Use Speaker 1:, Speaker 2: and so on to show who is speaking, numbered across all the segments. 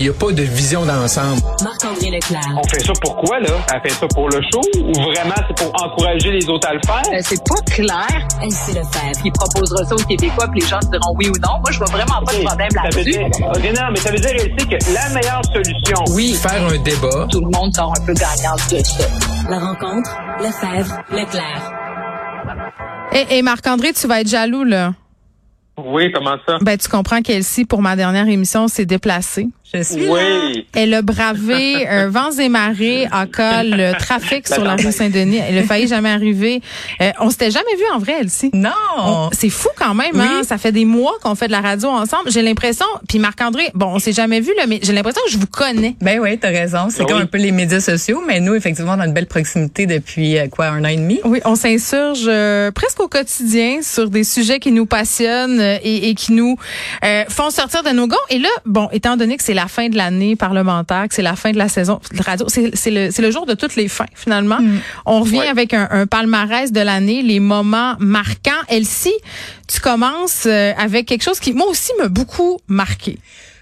Speaker 1: il n'y a pas de vision d'ensemble.
Speaker 2: Marc-André Leclerc.
Speaker 3: On fait ça pourquoi, là? Elle fait ça pour le show ou vraiment c'est pour encourager les autres à le faire?
Speaker 4: Euh, c'est pas clair.
Speaker 2: Elsie Lefebvre.
Speaker 4: Il proposera ça aux Québécois, puis les gens diront oui ou non. Moi, je vois vraiment pas de problème
Speaker 3: Ça veut
Speaker 4: là-dessus.
Speaker 3: dire, ok, non, mais ça veut dire, Elsie, que la meilleure solution,
Speaker 1: Oui, faire un débat.
Speaker 4: Tout le monde sort un peu gagnant de ça.
Speaker 2: La rencontre, Lefebvre, Leclerc.
Speaker 5: Et, et Marc-André, tu vas être jaloux, là.
Speaker 3: oui, comment ça?
Speaker 5: Ben, tu comprends qu'Elsie, pour ma dernière émission, s'est déplacée.
Speaker 6: Je suis là.
Speaker 3: Oui.
Speaker 5: Elle a bravé un vents et marées en cas le trafic sur la rue Saint-Denis. Elle a failli jamais arriver. Euh, on s'était jamais vu en vrai, Elsie.
Speaker 6: Non.
Speaker 5: On- C'est fou quand même, hein? Ça fait des mois qu'on fait de la radio ensemble. J'ai l'impression, puis Marc-André, bon, on s'est jamais vu, là, mais j'ai l'impression que je vous connais.
Speaker 6: Ben oui, t'as raison. C'est
Speaker 3: Ah
Speaker 6: comme
Speaker 3: oui.
Speaker 6: un peu les médias sociaux, mais nous, effectivement, on a une belle proximité depuis euh, quoi, un an et demi?
Speaker 5: Oui, on s'insurge euh, presque au quotidien sur des sujets qui nous passionnent euh, et, et qui nous euh, font sortir de nos gonds. Et là, bon, étant donné que c'est la fin de l'année parlementaire, que c'est la fin de la saison de radio, c'est le, jour de toutes les fins, finalement. On revient
Speaker 3: Ouais.
Speaker 5: avec un, un palmarès de l'année, les moments marquants. Elsie, tu commences euh, avec quelque chose qui, moi aussi, m'a beaucoup marqué.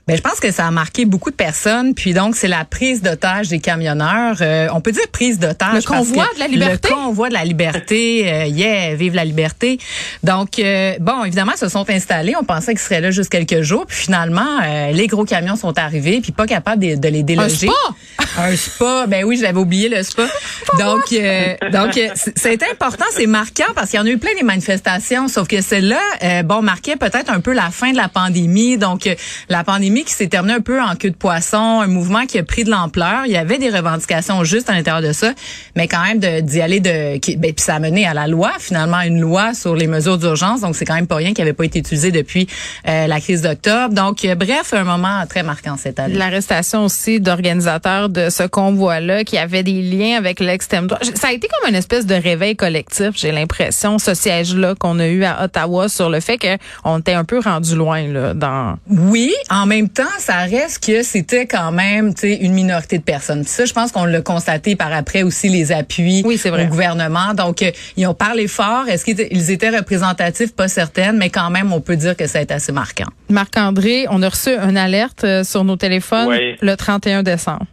Speaker 6: Ben, je pense que ça a marqué beaucoup de personnes. Puis donc, c'est la prise d'otage des camionneurs. Euh, on peut dire prise d'otage.
Speaker 5: Le
Speaker 6: parce
Speaker 5: convoi
Speaker 6: que
Speaker 5: de la liberté?
Speaker 6: Le convoi de la liberté. euh, yeah, vive la liberté. Donc, euh, bon, évidemment, ils se sont installés. On pensait qu'ils seraient là juste quelques jours. Puis finalement, euh, les gros camions sont arrivés. Puis pas capables de, de les déloger.
Speaker 5: spa?
Speaker 6: Un spa. Ben oui, je l'avais oublié, le spa. donc, euh, donc euh, c'est- important, c'est marquant parce qu'il y en a eu plein des manifestations. Sauf que celle-là, bon, marquait peut-être un peu la fin de la pandémie. Donc, euh, la pandémie qui s'est terminée un peu en queue de poisson, un mouvement qui a pris de l'ampleur. Il y avait des revendications justes à l'intérieur de ça, mais quand même d'y aller de, qui- ben, puis ça a mené à la loi, finalement, une loi sur les mesures d'urgence. Donc, c'est quand même pas rien qui avait pas été utilisé depuis euh, la crise d'octobre. Donc, euh, bref, un moment très marquant cette année.
Speaker 5: L'arrestation aussi d'organisateurs de ce convoi-là qui avaient des liens avec l'extrême droite. Ça a été comme une espèce de réveil collectif, j'ai l'impression, ce siège-là qu'on a eu à Ottawa sur le fait qu'on était un peu rendu loin là, dans...
Speaker 6: Oui, en même temps, ça reste que c'était quand même, tu sais, une minorité de personnes. Puis ça, je pense qu'on l'a constaté par après aussi les appuis
Speaker 5: Oui, c'est vrai.
Speaker 6: au gouvernement. Donc, euh, ils ont parlé fort. Est-ce qu'ils étaient- représentatifs? Pas certaines, mais quand même, on peut dire que ça a été assez marquant.
Speaker 5: Marc-André, on a reçu une alerte euh, sur nos téléphones
Speaker 3: Oui.
Speaker 5: le 31 décembre.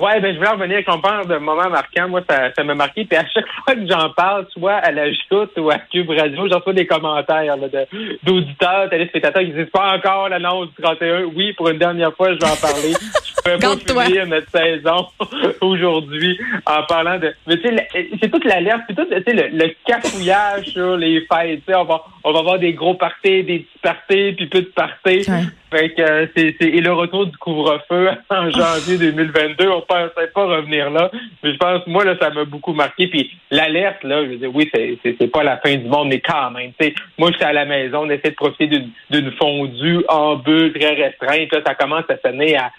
Speaker 3: Ouais, ben je voulais revenir qu'on parle de moments marquants. Moi, ça, ça m'a marqué. Puis à chaque fois que j'en parle, soit à la joute ou à Cube Radio, j'en reçois des commentaires là, de- d'auditeurs, téléspectateurs qui disent pas encore l'annonce du 31. Oui, pour une dernière fois, je vais en parler. Peux pas
Speaker 5: Garde-toi.
Speaker 3: finir notre saison aujourd'hui en parlant de. Mais tu sais, c'est toute l'alerte, c'est tout tu sais, le, le cafouillage sur les fêtes. Tu sais, on va, on va avoir des gros parties, des petits parties, puis peu de parties.
Speaker 5: Ouais.
Speaker 3: Fait que euh, c'est, c'est- et le retour du couvre-feu en janvier 2022, on pensait pas revenir là, mais je pense moi là ça m'a beaucoup marqué puis l'alerte là, je veux dire oui c'est, c'est, c'est pas la fin du monde mais quand même, tu sais, moi j'étais à la maison, on essaie de profiter d'une, d'une fondue en bulle très restreinte, là ça commence à sonner à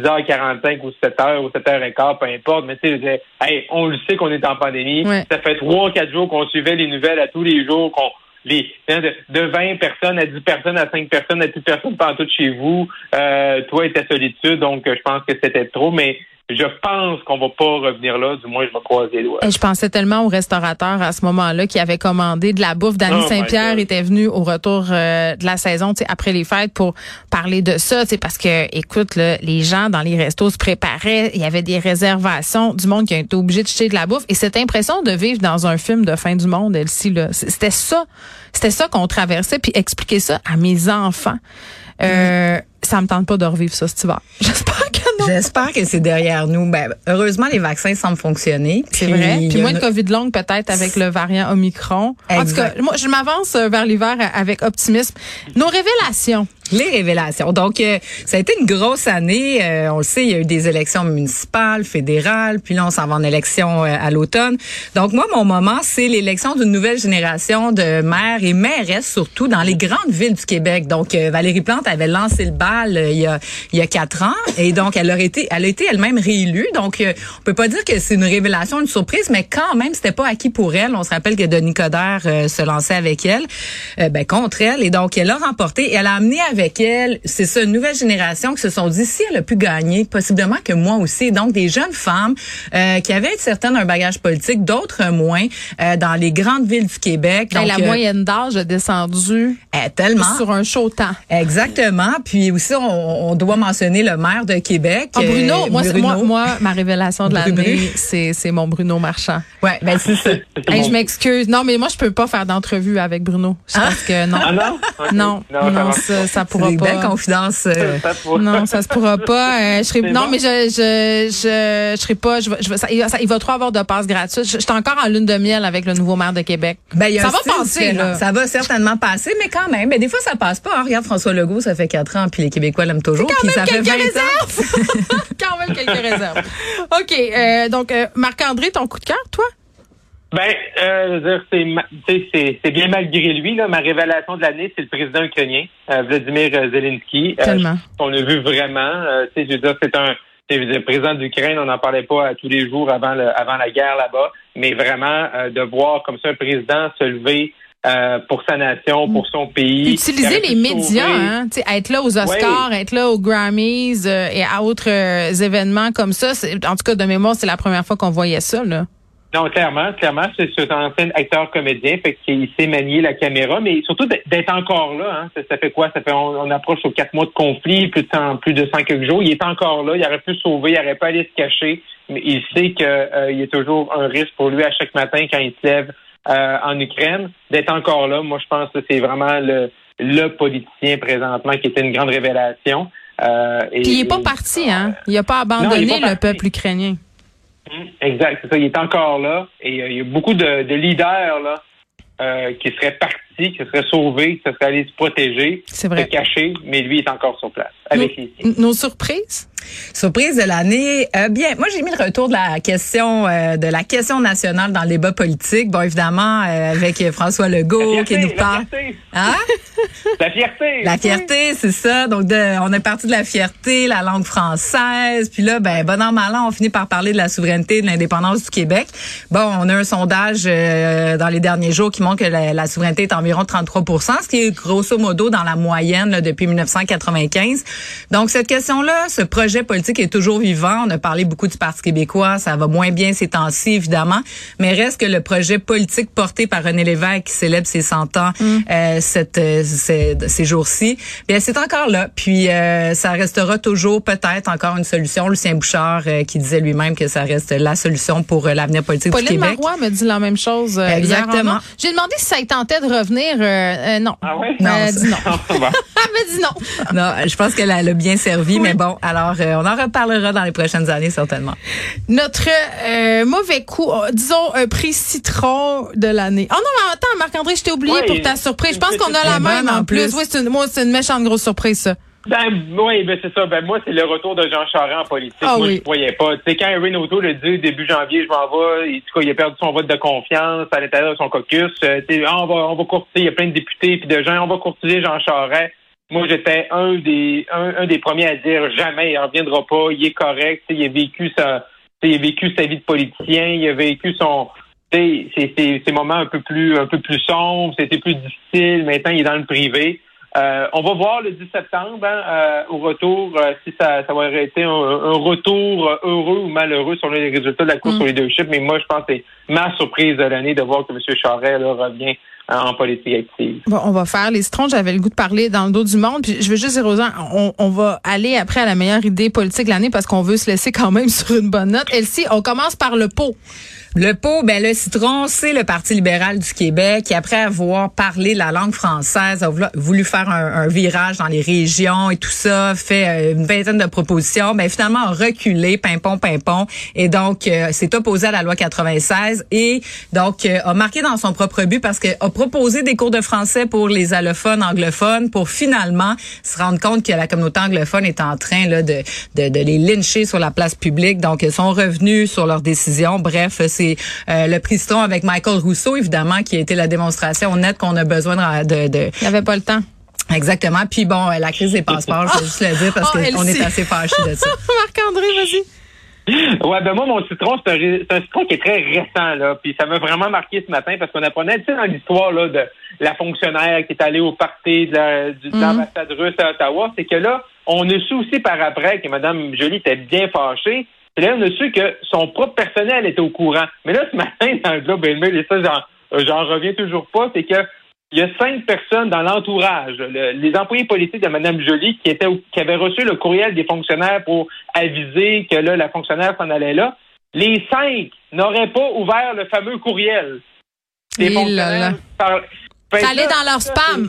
Speaker 3: 6h45 ou 7h ou 7h15, peu importe, mais tu sais, hey, on le sait qu'on est en pandémie.
Speaker 5: Ouais.
Speaker 3: Ça fait trois, quatre jours qu'on suivait les nouvelles à tous les jours, qu'on les hein, de, de 20 personnes à 10 personnes à 5 personnes à 10 personnes pendant tout chez vous. Euh, toi et ta solitude, donc je pense que c'était trop, mais je pense qu'on va pas revenir là, du moins je vais croiser les doigts.
Speaker 5: Et je pensais tellement au restaurateur à ce moment-là qui avait commandé de la bouffe. Danny
Speaker 3: Oh
Speaker 5: Saint-Pierre était venu au retour euh, de la saison, tu sais, après les fêtes, pour parler de ça, tu sais, parce que, écoute, là, les gens dans les restos se préparaient, il y avait des réservations, du monde qui a été obligé de jeter de la bouffe. Et cette impression de vivre dans un film de fin du monde, elle-ci, là, c'était ça, c'était ça qu'on traversait, puis expliquer ça à mes enfants. Euh, Ça me tente pas de revivre ça cet hiver. J'espère que non.
Speaker 6: J'espère que c'est derrière nous. Ben, heureusement, les vaccins semblent fonctionner.
Speaker 5: C'est vrai. Puis moins de COVID longue peut-être avec le variant Omicron. En tout cas, moi, je m'avance euh, vers l'hiver avec optimisme. Nos révélations.
Speaker 6: Les révélations. Donc, euh, ça a été une grosse année. Euh, on le sait, il y a eu des élections municipales, fédérales, puis là, on s'en va en élection euh, à l'automne. Donc, moi, mon moment, c'est l'élection d'une nouvelle génération de maires et mairesses, surtout dans les grandes villes du Québec. Donc, euh, Valérie Plante avait lancé le bal euh, il, y a, il y a quatre ans, et donc, elle, aurait été, elle a été elle-même réélue. Donc, euh, on peut pas dire que c'est une révélation, une surprise, mais quand même, c'était pas acquis pour elle. On se rappelle que Denis Coderre euh, se lançait avec elle, euh, ben, contre elle, et donc, elle a remporté, et elle a amené avec elle, c'est ça, une nouvelle génération qui se sont dit, si elle a pu gagner, possiblement que moi aussi. Donc, des jeunes femmes euh, qui avaient certaines un bagage politique, d'autres moins, dans les grandes villes du Québec.
Speaker 5: Hey,
Speaker 6: Donc,
Speaker 5: la moyenne d'âge a descendu
Speaker 6: eh, tellement.
Speaker 5: sur un chaud temps.
Speaker 6: Exactement. Puis aussi, on, on doit mentionner le maire de Québec.
Speaker 5: Ah, Bruno,
Speaker 6: euh,
Speaker 5: moi,
Speaker 6: Bruno.
Speaker 5: moi, moi, ma révélation de l'année, c'est c'est mon Bruno Marchand.
Speaker 6: Ouais, ben c'est ça.
Speaker 5: Hey, je m'excuse. Non, mais moi, je peux pas faire d'entrevue avec Bruno. Je pense que non.
Speaker 3: Ah non?
Speaker 5: Non, non,
Speaker 3: ça
Speaker 5: ça, pourra pas.
Speaker 6: confidences. euh,
Speaker 3: Ça pourra-
Speaker 5: Non, ça se pourra pas. Euh, je serai, non,
Speaker 3: bon.
Speaker 5: mais je, je, je, je serai pas. Je, vais- je, vais- ça, il, va, ça- il va trop avoir de passes gratuites. Je, je suis encore en lune de miel avec le nouveau maire de Québec.
Speaker 6: Ben,
Speaker 5: ça va passer, là.
Speaker 6: Ça va certainement passer, mais quand même. Mais des fois, ça passe pas. hein. Regarde François Legault, ça fait quatre ans, puis les Québécois l'aiment toujours.
Speaker 5: Quand
Speaker 6: Puis
Speaker 5: même
Speaker 6: ça fait
Speaker 5: quelques
Speaker 6: 20 ans.
Speaker 5: réserves. Quand même quelques réserves. OK. euh, donc, euh, Marc-André, ton coup de cœur, toi?
Speaker 3: Ben, euh, je veux dire, c'est, bien malgré lui. Là, ma révélation de l'année, c'est le président ukrainien, euh, Vladimir Zelensky. Euh,
Speaker 5: Tellement.
Speaker 3: on a vu vraiment. euh, je veux dire, c'est un c'est le président d'Ukraine. On n'en parlait pas tous les jours avant le, avant la guerre là-bas, mais vraiment euh, de voir comme ça un président se lever euh, pour sa nation, pour son pays.
Speaker 5: Utiliser
Speaker 3: Il
Speaker 5: les médias, hein, être là aux Oscars, être là aux Grammys euh, et à autres euh, événements comme ça. En tout cas, de mémoire, c'est la première fois qu'on voyait ça. Là.
Speaker 3: Non, clairement, clairement, c'est un ancien acteur comédien, fait qu'il sait manier la caméra, mais surtout d'être- encore là. Hein. Ça, ça fait quoi? Ça fait on, on approche aux quatre mois de conflit, plus de 100, plus de 100 quelques jours. Il est encore là, il aurait pu sauver, il aurait pas allé se cacher, mais il sait qu'il y a toujours un risque pour lui à chaque matin quand il se lève euh, en Ukraine. D'être encore là, moi je pense que c'est vraiment le, le politicien présentement qui était une grande révélation. Euh, et-
Speaker 5: Puis il est pas parti, hein? Il a pas abandonné
Speaker 3: pas
Speaker 5: le peuple ukrainien.
Speaker 3: Mm, Exact, c'est ça. Il est encore là et euh, il y a beaucoup de, de leaders là euh, qui seraient partis, qui seraient sauvés, qui seraient allés se protéger,
Speaker 5: C'est
Speaker 3: se
Speaker 5: vrai.
Speaker 3: cacher, mais lui est encore sur place avec les siens.
Speaker 5: Nos surprises?
Speaker 6: Surprise de l'année. Euh, bien, moi j'ai mis le retour de la question euh, de la question nationale dans le débat politique. Bon, évidemment euh, avec François Legault qui
Speaker 3: fierté,
Speaker 6: nous parle.
Speaker 3: La fierté,
Speaker 6: Hein?
Speaker 3: la fierté.
Speaker 6: La fierté, c'est ça. Donc, de, on est parti de la fierté, la langue française. Puis là, ben, bon an, mal an, on finit par parler de la souveraineté, de l'indépendance du Québec. Bon, on a un sondage euh, dans les derniers jours qui montre que la, la souveraineté est environ 33 ce qui est grosso modo dans la moyenne là, depuis 1995. Donc, cette question-là, ce projet politique est toujours vivant. On a parlé beaucoup du Parti québécois. Ça va moins bien ces temps-ci, évidemment. Mais reste que le projet politique porté par René Lévesque qui célèbre ses 100 ans euh, cette, euh, ces, ces jours-ci, bien, c'est encore là. Puis, euh, ça restera toujours peut-être encore une solution. Lucien Bouchard euh, qui disait lui-même que ça reste la solution pour euh, l'avenir politique du
Speaker 5: Pauline
Speaker 6: Québec.
Speaker 5: Marois me dit la même chose. euh,
Speaker 6: Exactement.
Speaker 5: J'ai demandé si ça tentait de revenir. Euh, euh, non.
Speaker 3: Ah ouais?
Speaker 5: Elle
Speaker 6: Non,
Speaker 5: a
Speaker 6: ça-
Speaker 5: dit non. Elle dit non.
Speaker 6: Non, je pense qu'elle a, bien servi, mais bon, alors euh, on en reparlera dans les prochaines années certainement.
Speaker 5: Notre euh, mauvais coup, disons un prix citron de l'année. Oh non, mais attends, Marc-André, je t'ai oublié
Speaker 3: Ouais,
Speaker 5: pour ta surprise. Je pense qu'on a la même en plus.
Speaker 6: plus.
Speaker 5: Oui, c'est une, moi, c'est une méchante grosse surprise, ça.
Speaker 3: Ben, oui, ben c'est ça. Ben moi, c'est le retour de Jean Charest en politique.
Speaker 5: Ah
Speaker 3: moi,
Speaker 5: oui.
Speaker 3: je ne croyais pas. Tu sais, quand Erin O'Toole a dit début janvier, je m'en vais, et, en tout cas, il a perdu son vote de confiance à l'intérieur de son caucus. euh, ah, on va, on va courtiser, il y a plein de députés puis de gens, on va courtiser Jean Charest. Moi, j'étais un des un, un des premiers à dire jamais, il reviendra pas, il est correct, il a vécu sa il a vécu sa vie de politicien, il a vécu son ses, ses moments un peu plus un peu plus sombres, c'était plus difficile, maintenant il est dans le privé. Euh, on va voir le 10 septembre hein, euh, au retour euh, si ça, ça va été un, un retour heureux ou malheureux sur les résultats de la course
Speaker 5: Mm.
Speaker 3: au leadership. Mais moi, je pense que c'est ma surprise de l'année de voir que M. Charest là, revient euh, en politique active.
Speaker 5: Bon, on va faire les citrons. J'avais le goût de parler dans le dos du monde. Puis je veux juste dire aux gens, on, on va aller après à la meilleure idée politique de l'année parce qu'on veut se laisser quand même sur une bonne note. Elsie, on commence par le pot.
Speaker 6: Le pot, ben le citron, c'est le Parti libéral du Québec qui, après avoir parlé la langue française, a voulu- faire un, un virage dans les régions et tout ça, fait euh, une vingtaine de propositions, ben finalement a reculé, pimpon, pimpon, et donc euh, s'est opposé à la loi 96 et donc euh, a marqué dans son propre but parce que a proposé des cours de français pour les allophones, anglophones, pour finalement se rendre compte que la communauté anglophone est en train là, de, de, de les lyncher sur la place publique. Donc, ils sont revenus sur leur décision. Bref, c'est euh, le prix Citron avec Michael Rousseau, évidemment, qui a été la démonstration nette qu'on a besoin de... de, de-
Speaker 5: Il n'y avait pas le temps.
Speaker 6: Exactement. Puis bon, euh, la crise des passeports, je vais juste le dire parce
Speaker 5: Oh,
Speaker 6: qu'on est assez fâchés de ça.
Speaker 5: Marc-André, vas-y.
Speaker 3: Ouais, ben moi, mon citron, c'est un, c'est citron qui est très récent, là. Puis ça m'a vraiment marqué ce matin parce qu'on apprenait, tu sais, dans l'histoire, là, de la fonctionnaire qui est allée au party de la- du- de l'ambassade russe à Ottawa, c'est que là, on a su aussi par après que Mme Jolie était bien fâchée. Là, on a su que son propre personnel était au courant. Mais là, ce matin, dans le Globe and Mail, et ça, j'en, j'en reviens toujours pas, c'est que il y a cinq personnes dans l'entourage, le- les employés politiques de Mme Jolie, qui étaient au- qui avaient reçu le courriel des fonctionnaires pour aviser que là, la fonctionnaire s'en allait là. Les cinq n'auraient pas ouvert le fameux courriel.
Speaker 5: Là.
Speaker 3: par- Fait
Speaker 5: Ça allait
Speaker 3: là,
Speaker 5: dans leur
Speaker 3: ça,
Speaker 5: spam.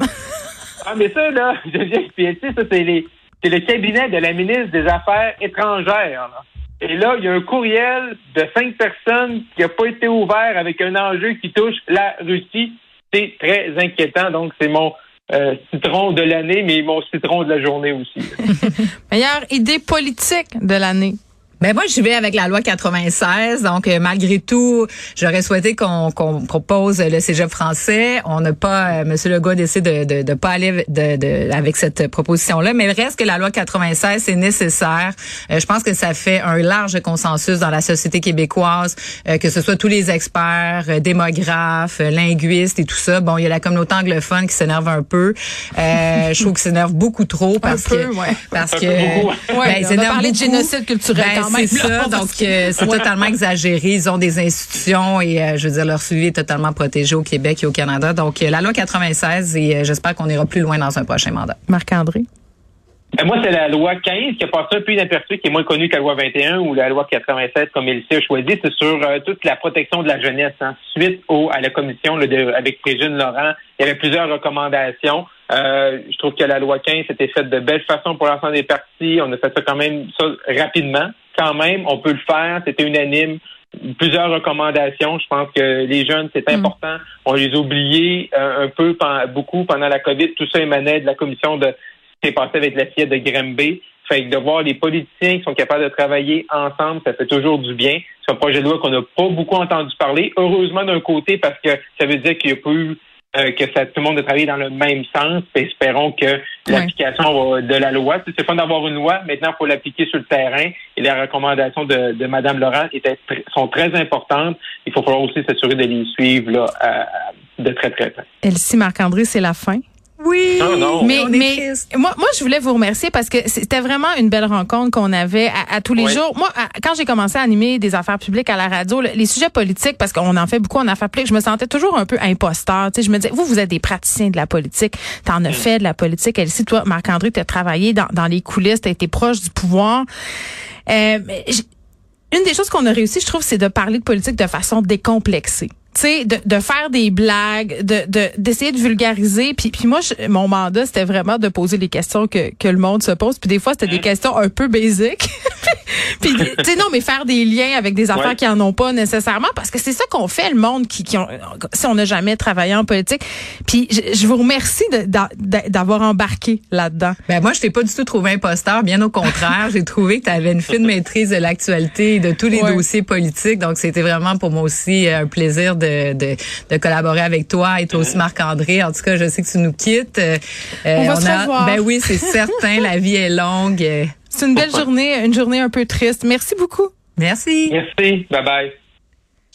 Speaker 3: Ah, mais ça, là, je viens ça, c'est les- c'est le cabinet de la ministre des Affaires étrangères. là. Et là, il y a un courriel de cinq personnes qui n'a pas été ouvert avec un enjeu qui touche la Russie. C'est très inquiétant. Donc, c'est mon euh, citron de l'année, mais mon citron de la journée aussi.
Speaker 5: Meilleure idée politique de l'année.
Speaker 6: Ben moi, je vais avec la loi 96. Donc, euh, malgré tout, j'aurais souhaité qu'on qu'on propose le cégep français. On n'a pas, euh, Monsieur Legault a décidé de, de, de pas aller de, de- avec cette proposition-là. Mais reste que la loi 96, c'est nécessaire. Euh, je pense que ça fait un large consensus dans la société québécoise, euh, que ce soit tous les experts, euh, démographes, euh, linguistes et tout ça. Bon, il y a la communauté anglophone qui s'énerve un peu. Euh, je trouve qu'ils s'énerve beaucoup trop parce
Speaker 5: peu,
Speaker 6: que
Speaker 5: ouais.
Speaker 6: parce
Speaker 3: Un
Speaker 6: que
Speaker 3: peu beaucoup.
Speaker 6: ben,
Speaker 5: Ouais,
Speaker 6: ils
Speaker 5: on a parlé de génocide culturel
Speaker 6: Ben, C'est ça, donc euh, c'est totalement exagéré. Ils ont des institutions et euh, je veux dire leur suivi est totalement protégé au Québec et au Canada. Donc euh, la loi 96 et euh, j'espère qu'on ira plus loin dans un prochain mandat.
Speaker 5: Marc-André?
Speaker 3: Ben, moi, c'est la loi 15 qui a passé un peu inaperçue, qui est moins connue que la loi 21 ou la loi 96, comme il a choisi. C'est sur euh, toute la protection de la jeunesse. hein. Suite au, à la commission là, de, avec Régine Laurent, il y avait plusieurs recommandations. Euh, je trouve que la loi 15 était faite de belle façon pour l'ensemble des partis. On a fait ça quand même ça rapidement. Quand même, on peut le faire. C'était unanime. Plusieurs recommandations. Je pense que les jeunes, c'est important. On les a oubliés euh, un peu, beaucoup pendant la COVID. Tout ça émanait de la commission de ce qui s'est passé avec la fillette de Grimby. Fait que de voir les politiciens qui sont capables de travailler ensemble, ça fait toujours du bien. C'est un projet de loi qu'on n'a pas beaucoup entendu parler. Heureusement d'un côté, parce que ça veut dire qu'il n'y a pas eu euh, que ça, tout le monde a travaillé dans le même sens. Espérons que l'application de la loi, c'est fun d'avoir une loi. Maintenant, il faut l'appliquer sur le terrain. Et les recommandations de, de Mme Laurent étaient, sont très importantes. Il faut falloir aussi s'assurer de les suivre là, à- de très, très près.
Speaker 5: Elsie Marc-André, c'est la fin.
Speaker 6: Oui.
Speaker 3: Non, non.
Speaker 5: Mais, mais moi, moi, je voulais vous remercier parce que c'était vraiment une belle rencontre qu'on avait à, à tous les
Speaker 3: Oui.
Speaker 5: jours. Moi, à- quand j'ai commencé à animer des affaires publiques à la radio, le- les sujets politiques, parce qu'on en fait beaucoup en affaires publiques, je me sentais toujours un peu imposteur. Tu sais, je me disais, vous, vous êtes des praticiens de la politique. T'en as fait de la politique. Elsie, toi, Marc-André, t'as travaillé dans, dans les coulisses, t'as été proche du pouvoir. Euh, une des choses qu'on a réussi, je trouve, c'est de parler de politique de façon décomplexée. Tu sais, de, de faire des blagues, de de- d'essayer de, vulgariser. Puis, puis moi, je- mon mandat, c'était vraiment de poser les questions que, que le monde se pose. Puis des fois, c'était des questions un peu basiques. puis, tu sais, non, mais faire des liens avec des affaires
Speaker 3: Ouais.
Speaker 5: qui en ont pas nécessairement, parce que c'est ça qu'on fait, le monde, qui, qui ont, si on n'a jamais travaillé en politique. Puis je, je vous remercie d'avoir embarqué là-dedans.
Speaker 6: Ben moi, je t'ai pas du tout trouvé imposteur, bien au contraire. J'ai trouvé que tu avais une fine maîtrise de l'actualité et de tous les
Speaker 5: Ouais.
Speaker 6: dossiers politiques. Donc, c'était vraiment pour moi aussi un plaisir de, de, de collaborer avec toi et toi aussi, Marc-André. En tout cas, je sais que tu nous quittes. Euh,
Speaker 5: On va
Speaker 6: euh,
Speaker 5: se
Speaker 6: a-
Speaker 5: revoir.
Speaker 6: Ben oui, c'est certain. la vie est longue.
Speaker 5: C'est une belle journée, une journée un peu triste. Merci beaucoup.
Speaker 6: Merci.
Speaker 3: Merci. Bye bye.